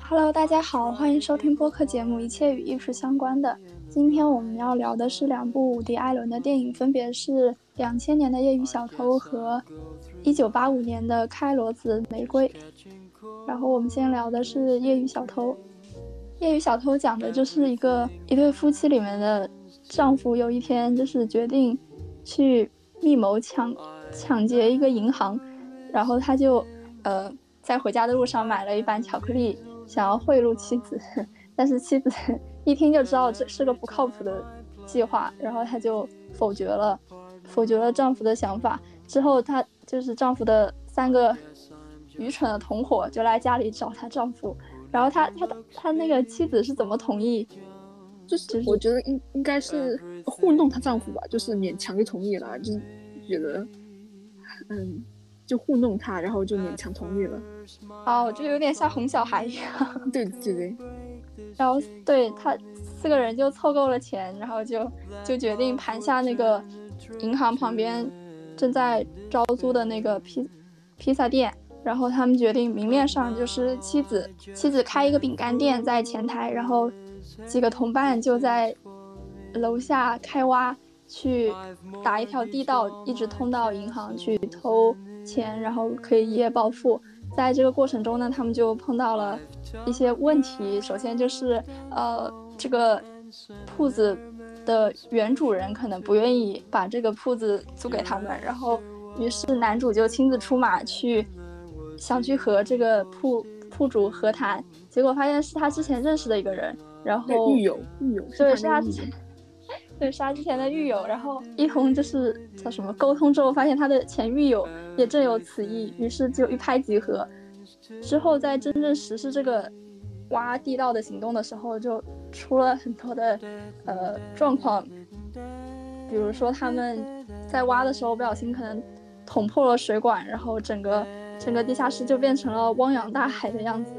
Hello，大家好，欢迎收听播客节目《一切与艺术相关的》。今天我们要聊的是两部伍迪·艾伦的电影，分别是两千年的《业余小偷》和一九八五年的《开罗子玫瑰》。然后我们先聊的是《业余小偷》。《业余小偷》讲的就是一个一对夫妻里面的丈夫，有一天就是决定去密谋抢抢劫一个银行，然后他就呃在回家的路上买了一板巧克力。想要贿赂妻子，但是妻子一听就知道这是个不靠谱的计划，然后她就否决了，否决了丈夫的想法。之后，她就是丈夫的三个愚蠢的同伙就来家里找她丈夫，然后她她她那个妻子是怎么同意？就是我觉得应应该是糊弄她丈夫吧，就是勉强就同意了，就是觉得嗯。就糊弄他，然后就勉强同意了。哦，就有点像哄小孩一样。对对对。然后对他四个人就凑够了钱，然后就就决定盘下那个银行旁边正在招租的那个披披萨店。然后他们决定明面上就是妻子妻子开一个饼干店在前台，然后几个同伴就在楼下开挖去打一条地道，一直通到银行去偷。钱，然后可以一夜暴富。在这个过程中呢，他们就碰到了一些问题。首先就是，呃，这个铺子的原主人可能不愿意把这个铺子租给他们，然后于是男主就亲自出马去，想去和这个铺铺主和谈，结果发现是他之前认识的一个人，然后狱友，狱友，对，是他之前。对，杀之前的狱友，然后 一同就是叫什么沟通之后，发现他的前狱友也正有此意，于是就一拍即合。之后在真正实施这个挖地道的行动的时候，就出了很多的呃状况，比如说他们在挖的时候不小心可能捅破了水管，然后整个整个地下室就变成了汪洋大海的样子，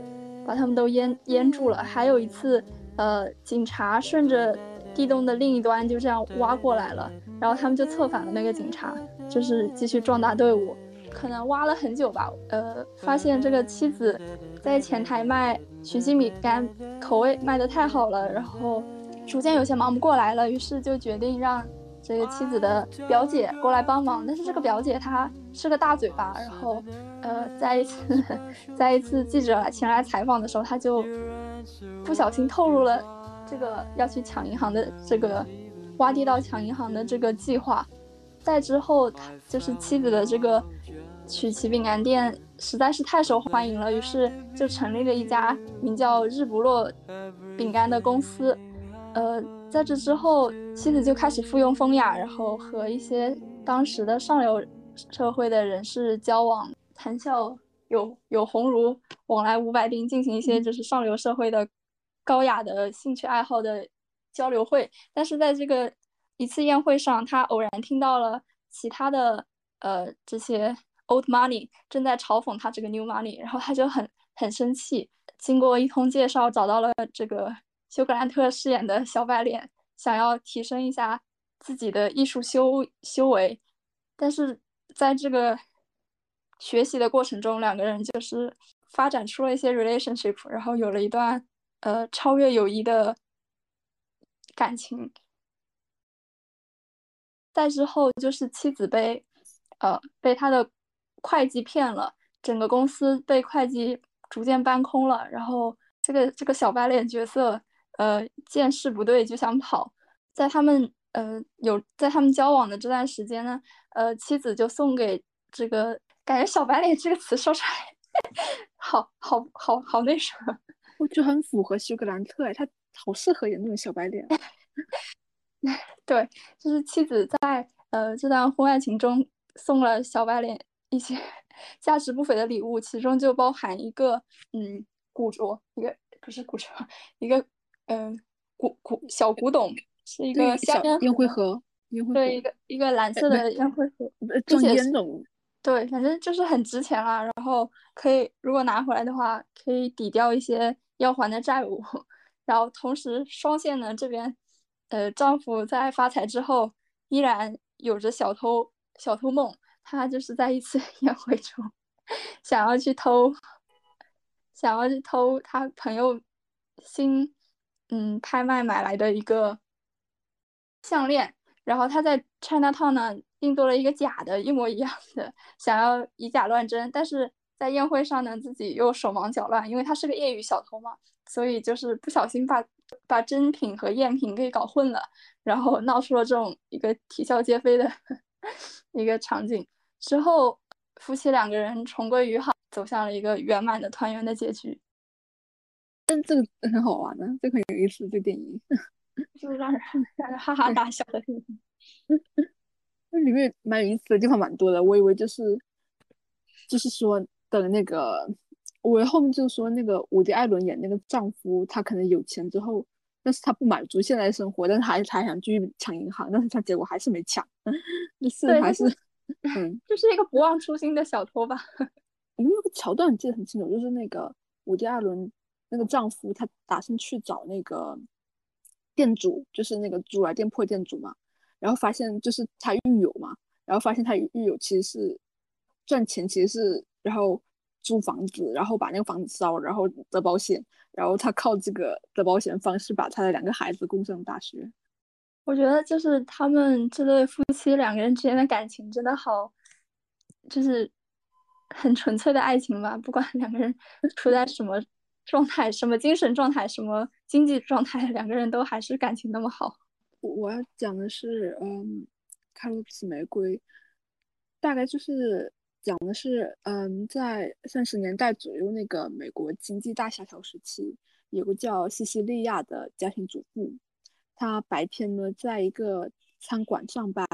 把他们都淹淹住了。还有一次，呃，警察顺着。地洞的另一端就这样挖过来了，然后他们就策反了那个警察，就是继续壮大队伍。可能挖了很久吧，呃，发现这个妻子在前台卖曲奇米干，口味卖得太好了，然后逐渐有些忙不过来了，于是就决定让这个妻子的表姐过来帮忙。但是这个表姐她是个大嘴巴，然后，呃，在一次 在一次记者前来采访的时候，她就不小心透露了。这个要去抢银行的这个挖地道抢银行的这个计划，在之后他，就是妻子的这个曲奇饼干店实在是太受欢迎了，于是就成立了一家名叫日不落饼干的公司。呃，在这之后，妻子就开始附庸风雅，然后和一些当时的上流社会的人士交往，谈笑有有鸿儒，往来五百丁，进行一些就是上流社会的。高雅的兴趣爱好的交流会，但是在这个一次宴会上，他偶然听到了其他的呃这些 old money 正在嘲讽他这个 new money，然后他就很很生气。经过一通介绍，找到了这个休格兰特饰演的小白脸，想要提升一下自己的艺术修修为，但是在这个学习的过程中，两个人就是发展出了一些 relationship，然后有了一段。呃，超越友谊的感情。再之后就是妻子被，呃，被他的会计骗了，整个公司被会计逐渐搬空了。然后这个这个小白脸角色，呃，见势不对就想跑。在他们呃有在他们交往的这段时间呢，呃，妻子就送给这个感觉“小白脸”这个词说出来，好好好好那什么。我觉得很符合休格兰特，哎，他好适合演那种小白脸。对，就是妻子在呃这段婚外情中送了小白脸一些 价值不菲的礼物，其中就包含一个嗯古着，一个不是古着，一个嗯古古小古董，是一个小烟灰盒，烟灰对，一个一个蓝色的烟灰盒，装烟种。对，反正就是很值钱啦。然后可以，如果拿回来的话，可以抵掉一些。要还的债务，然后同时双线呢这边，呃，丈夫在发财之后依然有着小偷小偷梦，他就是在一次 宴会中想要去偷，想要去偷他朋友新嗯拍卖买来的一个项链，然后他在 China Town 呢定做了一个假的，一模一样的，想要以假乱真，但是在宴会上呢自己又手忙脚乱，因为他是个业余小偷嘛，所以就是不小心把。把真品和赝品给搞混了，然后闹出了这种一个啼笑皆非的 一个场景。之后，夫妻两个人重归于好，走向了一个圆满的团圆的结局。但这个很好玩的，这个很有意思。这电影 就是让人 让人哈哈大笑的电影。那里面蛮有意思的地方蛮多的。我以为就是就是说等那个。我后面就说那个伍迪·艾伦演那个丈夫，他可能有钱之后，但是他不满足现在的生活，但是还还想继续抢银行，但是他结果还是没抢，就是还是 嗯，就是一个不忘初心的小偷吧。因为那个桥段记得很清楚，就是那个伍迪·艾伦那个丈夫，他打算去找那个店主，就是那个租来店铺店主嘛，然后发现就是他狱友嘛，然后发现他狱友其实是赚钱，其实是然后。租房子，然后把那个房子烧，然后得保险，然后他靠这个得保险方式把他的两个孩子供上大学。我觉得就是他们这对夫妻两个人之间的感情真的好，就是很纯粹的爱情吧。不管两个人 处在什么状态、什么精神状态、什么经济状态，两个人都还是感情那么好。我要讲的是，嗯，《开罗紫玫瑰》，大概就是。讲的是，嗯，在三十年代左右，那个美国经济大萧条时期，有个叫西西利亚的家庭主妇，她白天呢在一个餐馆上班，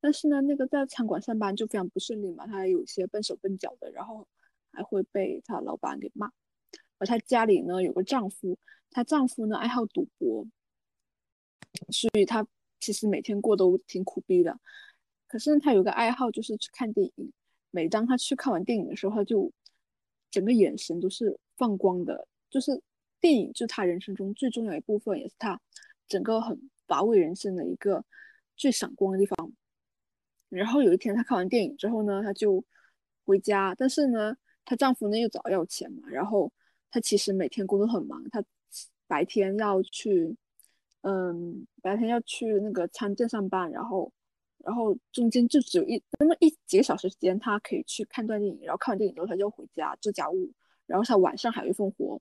但是呢，那个在餐馆上班就非常不顺利嘛，她有些笨手笨脚的，然后还会被她老板给骂。而她家里呢有个丈夫，她丈夫呢爱好赌博，所以她其实每天过都挺苦逼的。可是她有个爱好就是去看电影。每当他去看完电影的时候，他就整个眼神都是放光的，就是电影就是他人生中最重要一部分，也是他整个很乏味人生的一个最闪光的地方。然后有一天他看完电影之后呢，他就回家，但是呢，她丈夫呢又找要钱嘛，然后她其实每天工作很忙，她白天要去，嗯，白天要去那个餐店上班，然后。然后中间就只有一那么一几个小时时间，她可以去看段电影，然后看完电影之后，她就回家做家务。然后她晚上还有一份活。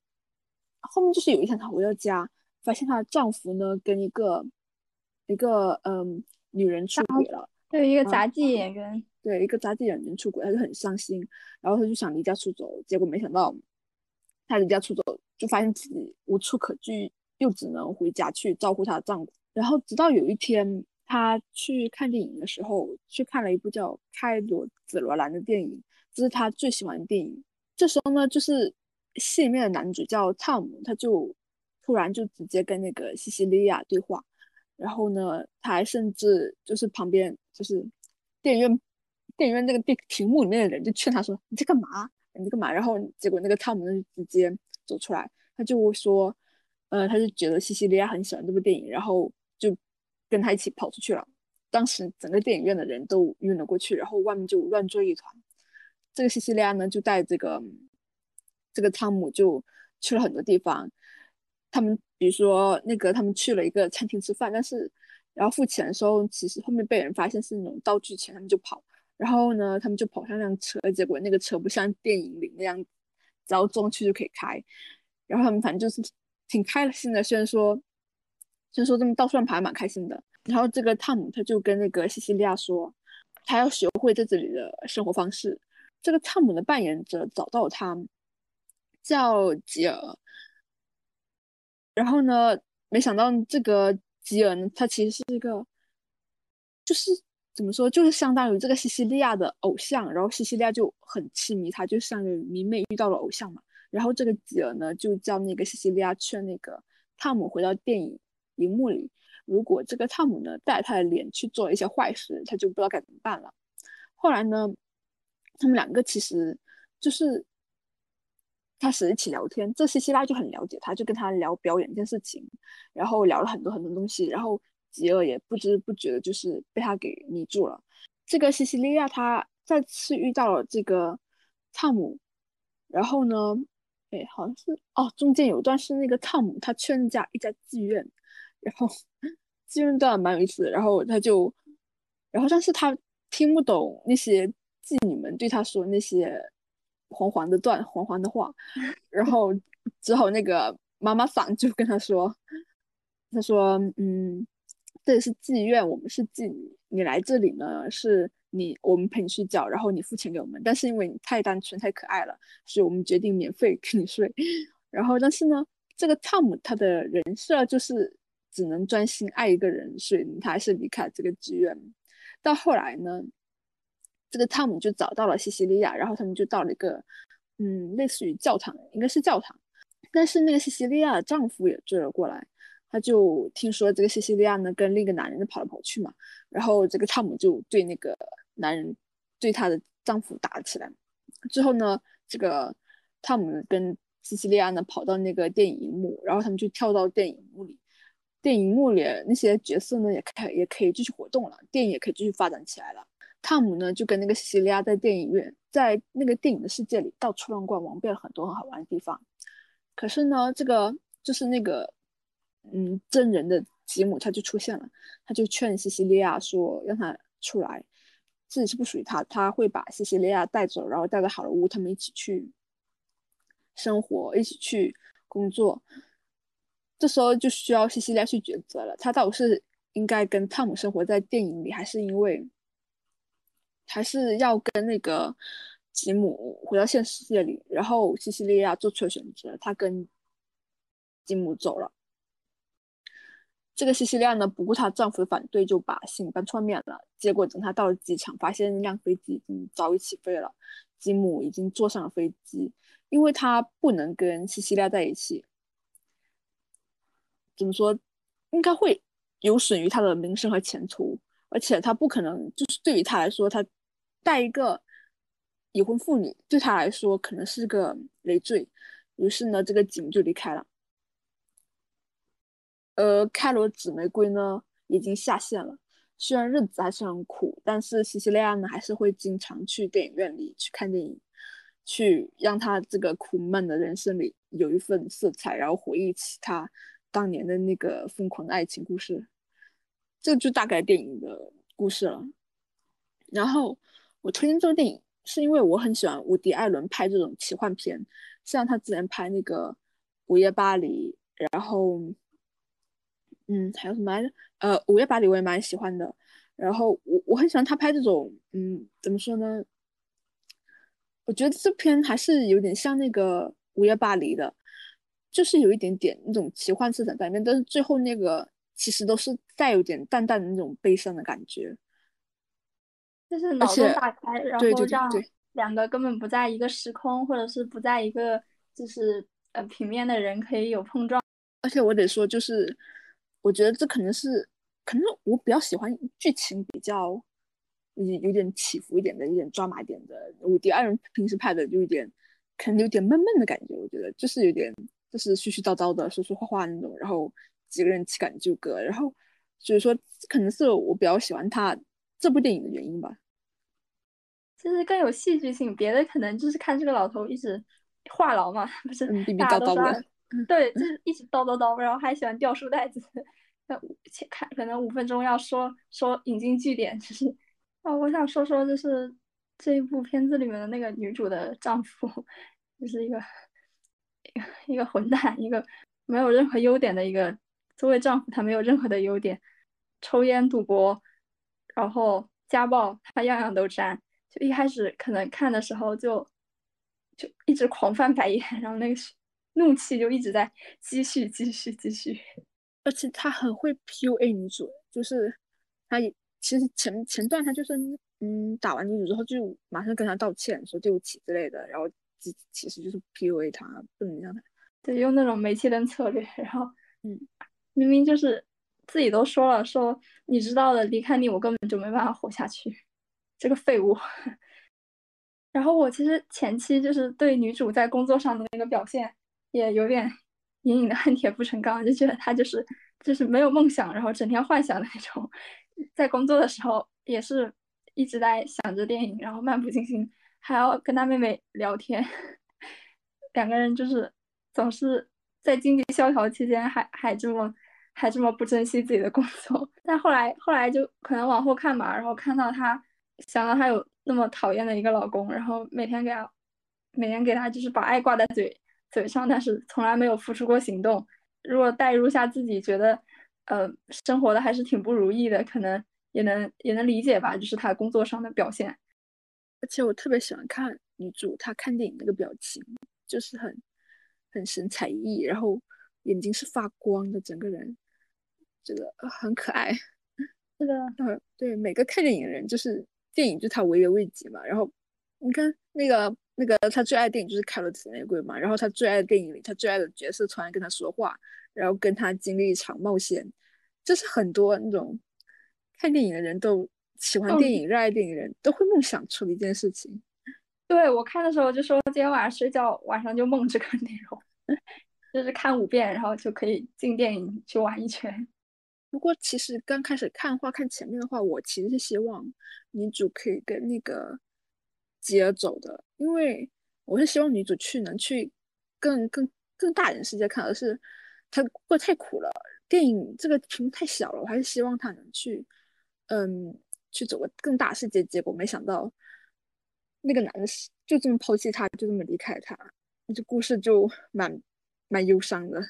后面就是有一天她回到家，发现她的丈夫呢跟一个一个嗯女人出轨了，对一个杂技演员，对一个杂技演员出轨，她就很伤心。然后她就想离家出走，结果没想到她离家出走，就发现自己无处可去，又只能回家去照顾她的丈夫。然后直到有一天。她去看电影的时候，去看了一部叫《开罗紫罗兰》的电影，这是她最喜欢的电影。这时候呢，就是戏里面的男主叫汤姆，他就突然就直接跟那个西西利亚对话，然后呢，他还甚至就是旁边就是电影院电影院那个电屏幕里面的人就劝他说：“你在干嘛？你在干嘛？”然后结果那个汤姆就直接走出来，他就说：“呃，他就觉得西西利亚很喜欢这部电影，然后就。”跟他一起跑出去了，当时整个电影院的人都晕了过去，然后外面就乱作一团。这个西西利亚呢，就带这个这个汤姆就去了很多地方。他们比如说那个他们去了一个餐厅吃饭，但是然后付钱的时候，其实后面被人发现是那种道具钱，他们就跑。然后呢，他们就跑上辆车，结果那个车不像电影里那样，只要装去就可以开。然后他们反正就是挺开心的，虽然说。虽然说这么倒算盘蛮开心的。然后这个汤姆他就跟那个西西利亚说，他要学会在这里的生活方式。这个汤姆的扮演者找到他，叫吉尔。然后呢，没想到这个吉尔呢，他其实是一个，就是怎么说，就是相当于这个西西利亚的偶像。然后西西利亚就很痴迷他，就像迷妹遇到了偶像嘛。然后这个吉尔呢，就叫那个西西利亚劝那个汤姆回到电影。荧幕里，如果这个汤姆呢带他的脸去做一些坏事，他就不知道该怎么办了。后来呢，他们两个其实就是开始一起聊天。这西西拉就很了解他，就跟他聊表演这件事情，然后聊了很多很多东西。然后吉尔也不知不觉的就是被他给迷住了。这个西西利亚她再次遇到了这个汤姆，然后呢，哎，好像是哦，中间有一段是那个汤姆他去人家一家妓院，然后 妓院段蛮有意思的，然后他就，然后但是他听不懂那些妓女们对他说那些黄黄的段黄黄的话，然后之后那个妈妈桑就跟他说，他说，嗯。这里是妓院，我们是妓女。你来这里呢，是你我们陪你睡觉，然后你付钱给我们。但是因为你太单纯、太可爱了，所以我们决定免费跟你睡。然后，但是呢，这个汤姆他的人设就是只能专心爱一个人，所以他还是离开这个剧院。到后来呢，这个汤姆就找到了西西利亚，然后他们就到了一个嗯，类似于教堂，应该是教堂。但是那个西西利亚的丈夫也追了过来。他就听说这个西西利亚呢跟另一个男人跑来跑去嘛，然后这个汤姆就对那个男人对她的丈夫打起来。之后呢，这个汤姆跟西西利亚呢跑到那个电影幕，然后他们就跳到电影幕里。电影幕里那些角色呢也可也可以继续活动了，电影也可以继续发展起来了。汤姆呢就跟那个西西利亚在电影院，在那个电影的世界里到处乱逛，玩遍了很多很好玩的地方。可是呢，这个就是那个。嗯，真人的吉姆他就出现了，他就劝西西利亚说让他出来，自己是不属于他，他会把西西利亚带走，然后带到好莱坞，他们一起去生活，一起去工作。这时候就需要西西利亚去抉择了，他到底是应该跟汤姆生活在电影里，还是因为还是要跟那个吉姆回到现实世界里？然后西西利亚做出了选择，他跟吉姆走了。这个西西利亚呢，不顾她丈夫的反对，就把信搬出外面了。结果等她到了机场，发现一辆飞机已经早已起飞了，吉姆已经坐上了飞机。因为他不能跟西西利亚在一起，怎么说，应该会有损于他的名声和前途。而且他不可能，就是对于他来说，他带一个已婚妇女，对他来说可能是个累赘。于是呢，这个吉姆就离开了。呃开罗紫玫瑰呢，已经下线了。虽然日子还是很苦，但是西西利亚呢，还是会经常去电影院里去看电影，去让他这个苦闷的人生里有一份色彩，然后回忆起他当年的那个疯狂的爱情故事。这就大概电影的故事了。然后我推荐这个电影，是因为我很喜欢伍迪·艾伦拍这种奇幻片，像他之前拍那个《午夜巴黎》，然后。嗯，还有什么来着？呃，午夜巴黎我也蛮喜欢的。然后我我很喜欢他拍这种，嗯，怎么说呢？我觉得这篇还是有点像那个午夜巴黎的，就是有一点点那种奇幻色彩在里面，但是最后那个其实都是带有点淡淡的那种悲伤的感觉。就是脑洞大开，然后让两个根本不在一个时空，或者是不在一个就是呃平面的人可以有碰撞。而且我得说，就是。我觉得这可能是，可能我比较喜欢剧情比较有有点起伏一点的，有点抓马一点的。我第二人平时拍的就有点，可能有点闷闷的感觉。我觉得就是有点，就是絮絮叨叨的，说说话话那种。然后几个人情感纠葛，然后所以说可能是我比较喜欢他这部电影的原因吧。就是更有戏剧性，别的可能就是看这个老头一直话痨嘛，不是逼逼叨叨的。对，就是一直叨叨叨，然后还喜欢掉书袋子。那前看可能五分钟要说说引经据典，就是啊，我想说说就是这一部片子里面的那个女主的丈夫，就是一个一个一个混蛋，一个没有任何优点的一个。作为丈夫，他没有任何的优点，抽烟、赌博，然后家暴，他样样都沾。就一开始可能看的时候就就一直狂翻白眼，然后那个。怒气就一直在积蓄，积蓄，积蓄，而且他很会 PUA 女主，就是他其实前前段他就是嗯打完女主之后就马上跟她道歉，说对不起之类的，然后其其实就是 PUA 她，不能让她对用那种煤气灯策略，然后 嗯明明就是自己都说了，说你知道的，离开你我根本就没办法活下去，这个废物。然后我其实前期就是对女主在工作上的那个表现。也有点隐隐的恨铁不成钢，就觉得他就是就是没有梦想，然后整天幻想的那种。在工作的时候也是一直在想着电影，然后漫不经心，还要跟他妹妹聊天，两个人就是总是在经济萧条期间还还这么还这么不珍惜自己的工作。但后来后来就可能往后看吧，然后看到他想到他有那么讨厌的一个老公，然后每天给他每天给他就是把爱挂在嘴。嘴上，但是从来没有付出过行动。如果代入下自己，觉得呃生活的还是挺不如意的，可能也能也能理解吧。就是他工作上的表现。而且我特别喜欢看女主她看电影那个表情，就是很很神采奕奕，然后眼睛是发光的，整个人这个很可爱。是的，嗯，对，每个看电影的人，就是电影就他唯一的慰藉嘛。然后你看那个。那个他最爱的电影就是《凯罗紫玫瑰》嘛，然后他最爱的电影里，他最爱的角色突然跟他说话，然后跟他经历一场冒险，这是很多那种看电影的人都喜欢电影、热爱电影人都会梦想出的一件事情。对我看的时候就说，今天晚上睡觉晚上就梦这个内容，就是看五遍，然后就可以进电影去玩一圈。不过其实刚开始看话看前面的话，我其实是希望女主可以跟那个。接走的，因为我是希望女主去能去更更更大人世界看，而是她过得太苦了。电影这个屏幕太小了，我还是希望她能去，嗯，去走个更大世界。结果没想到那个男的就这么抛弃她，就这么离开她，这故事就蛮蛮忧伤的。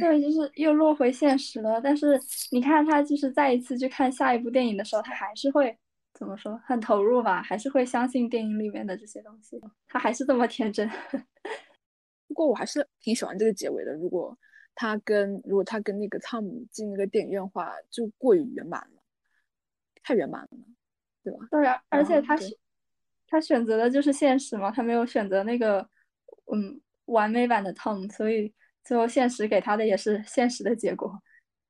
对，就是又落回现实了。但是你看他，就是再一次去看下一部电影的时候，他还是会。怎么说很投入吧，还是会相信电影里面的这些东西。他还是这么天真。不过我还是挺喜欢这个结尾的。如果他跟如果他跟那个汤姆进那个电影院的话，就过于圆满了，太圆满了，对吧？对啊，而且他是他选择的就是现实嘛，他没有选择那个嗯完美版的汤姆，所以最后现实给他的也是现实的结果，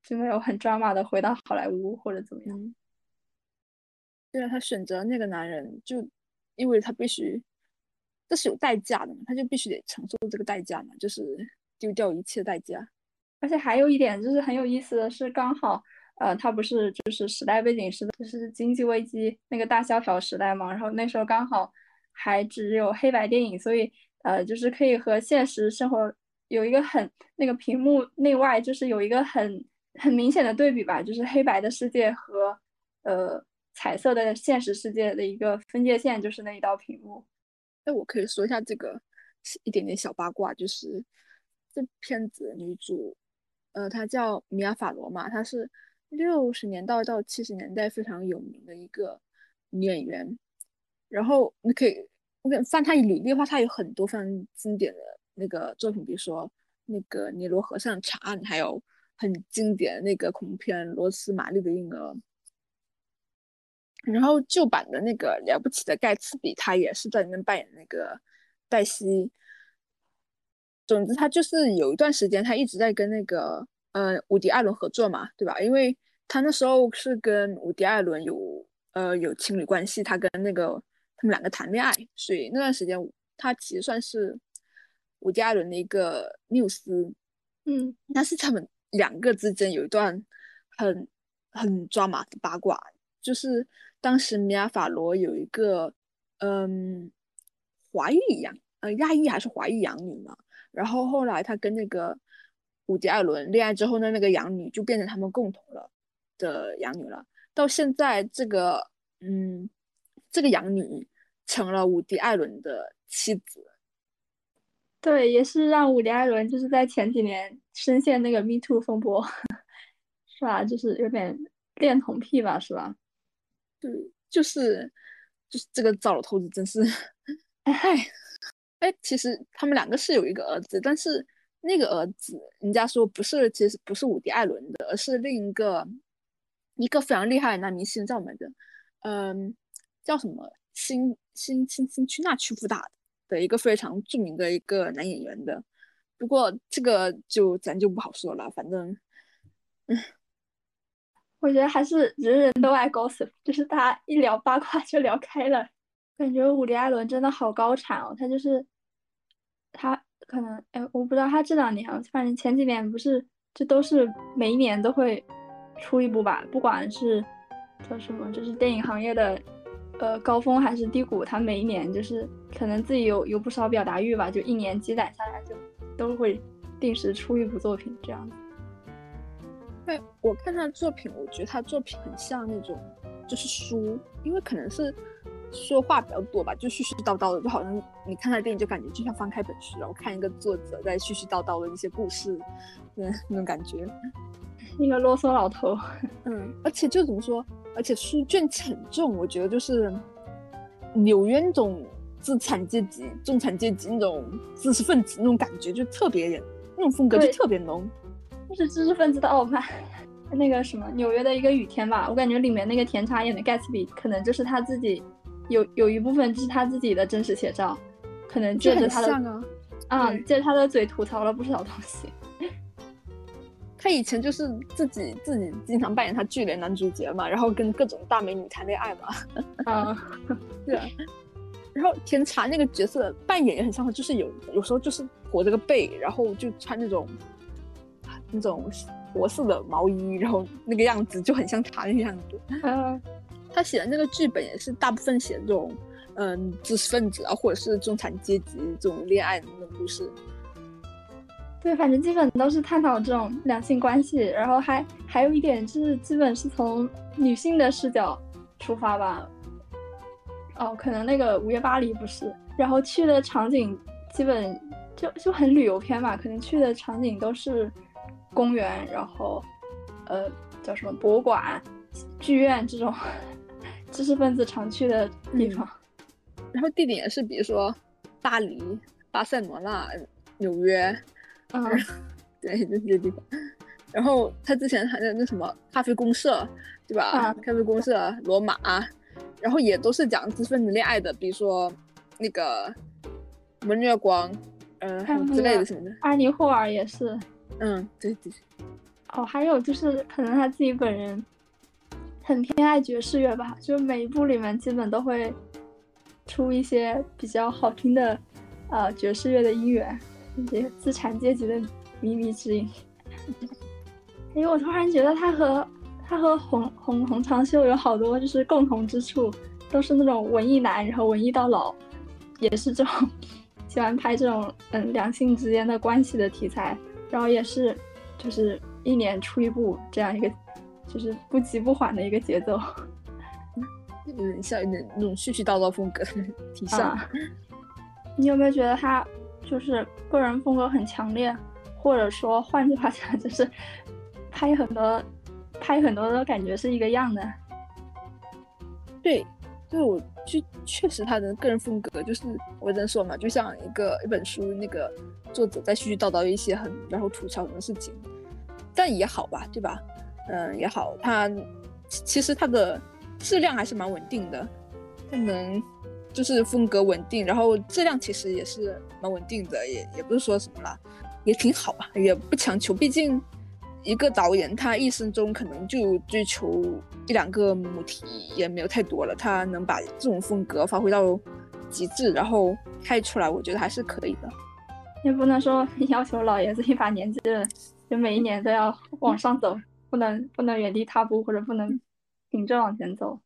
就没有很抓马的回到好莱坞或者怎么样。对啊，他选择那个男人，就因为他必须，这是有代价的嘛，他就必须得承受这个代价嘛，就是丢掉一切代价。而且还有一点就是很有意思的是，刚好呃，他不是就是时代背景是就是经济危机那个大萧条时代嘛，然后那时候刚好还只有黑白电影，所以呃，就是可以和现实生活有一个很那个屏幕内外就是有一个很很明显的对比吧，就是黑白的世界和呃。彩色的现实世界的一个分界线就是那一道屏幕。那我可以说一下这个一点点小八卦，就是这片子女主，呃，她叫米娅·法罗嘛，她是六十年代到七十年代非常有名的一个女演员。然后你可以，你翻她履历的话，她有很多非常经典的那个作品，比如说那个《尼罗河上查案》，还有很经典的那个恐怖片《罗斯玛丽的婴儿》。然后旧版的那个了不起的盖茨比，他也是在里面扮演那个黛西。总之，他就是有一段时间，他一直在跟那个呃伍迪·艾伦合作嘛，对吧？因为他那时候是跟伍迪·艾伦有呃有情侣关系，他跟那个他们两个谈恋爱，所以那段时间他其实算是伍迪·艾伦的一个缪斯。嗯，但是他们两个之间有一段很很抓马的八卦，就是。当时米娅·法罗有一个，嗯，华裔养，呃，亚裔还是华裔养女嘛。然后后来他跟那个伍迪·艾伦恋爱之后呢，那个养女就变成他们共同了的养女了。到现在，这个，嗯，这个养女成了伍迪·艾伦的妻子。对，也是让伍迪·艾伦就是在前几年深陷那个 Me Too 风波，是吧？就是有点恋童癖吧，是吧？对，就是就是这个糟老头子，真是，哎哎，其实他们两个是有一个儿子，但是那个儿子人家说不是，其实不是伍迪·艾伦的，而是另一个一个非常厉害的男明星，叫什么的，嗯，叫什么新新新新区纳屈夫达的一个非常著名的一个男演员的。不过这个就咱就不好说了，反正，嗯。我觉得还是人人都爱 gossip，就是大家一聊八卦就聊开了。感觉伍迪·艾伦真的好高产哦，他就是他可能哎，我不知道他这两年，反正前几年不是这都是每一年都会出一部吧，不管是叫什么，就是电影行业的呃高峰还是低谷，他每一年就是可能自己有有不少表达欲吧，就一年积攒下来就都会定时出一部作品这样子。对，我看他的作品，我觉得他作品很像那种就是书，因为可能是说话比较多吧，就絮絮叨叨的，就好像你看他的电影就感觉就像翻开本书，然后看一个作者在絮絮叨叨的一些故事，嗯，那种感觉。一个啰嗦老头，嗯，而且就怎么说，而且书卷气很重，我觉得就是纽约那种资产阶级、中产阶级那种知识分子那种感觉，就特别那种风格就特别浓。就是知识分子的傲慢。那个什么纽约的一个雨天吧，我感觉里面那个甜茶演的盖茨比，可能就是他自己有有一部分就是他自己的真实写照，可能就着他啊，啊，借着他的嘴吐槽了不少东西。他以前就是自己自己经常扮演他剧里的男主角嘛，然后跟各种大美女谈恋爱嘛，啊，对啊。然后甜茶那个角色扮演也很像他，就是有有时候就是裹着个背，然后就穿那种那种活色的毛衣，然后那个样子就很像他那个样子。呃，他写的那个剧本也是大部分写这种嗯知识分子啊，或者是中产阶级这种恋爱的那种故事。对，反正基本都是探讨这种两性关系，然后还还有一点就是基本是从女性的视角出发吧。哦，可能那个午夜巴黎不是，然后去的场景基本就就很旅游片嘛，可能去的场景都是公园，然后呃叫什么博物馆、剧院这种知识分子常去的地方。然后地点也是比如说巴黎、巴塞罗那、纽约，嗯，对就这些地方。然后他之前还在那什么咖啡公社，对吧？啊咖啡公社、罗马，然后也都是讲知识分子恋爱的，比如说那个温月光，嗯、之类的什么的。安妮霍尔也是。嗯，对对。哦，还有就是可能他自己本人很偏爱爵士乐吧，就是每一部里面基本都会出一些比较好听的呃爵士乐的音源，这些资产阶级的靡靡之音。因为我突然觉得他和他和洪洪洪长秀有好多就是共同之处，都是那种文艺男，然后文艺到老，也是这种 喜欢拍这种嗯两性之间的关系的题材，然后也是就是一年出一部这样一个就是不急不缓的一个节奏。有点像有点那种絮絮叨叨风格，挺像。啊，你有没有觉得他就是个人风格很强烈，或者说换句话讲，就是拍很多拍很多的感觉是一个样的？对，对我就确实他的个人风格就是我在说嘛，就像一个一本书，那个作者在絮絮叨叨一些很然后吐槽的事情，但也好吧，对吧？嗯，也好，他其其实他的质量还是蛮稳定的，他能就是风格稳定，然后质量其实也是蛮稳定的，也也不是说什么啦，也挺好吧，也不强求，毕竟。一个导演他一生中可能就追求一两个母题，也没有太多了。他能把这种风格发挥到极致，然后拍出来，我觉得还是可以的。也不能说 要求老爷子一把年纪了，就每一年都要往上走，不能不能原地踏步，或者不能顶着往前走。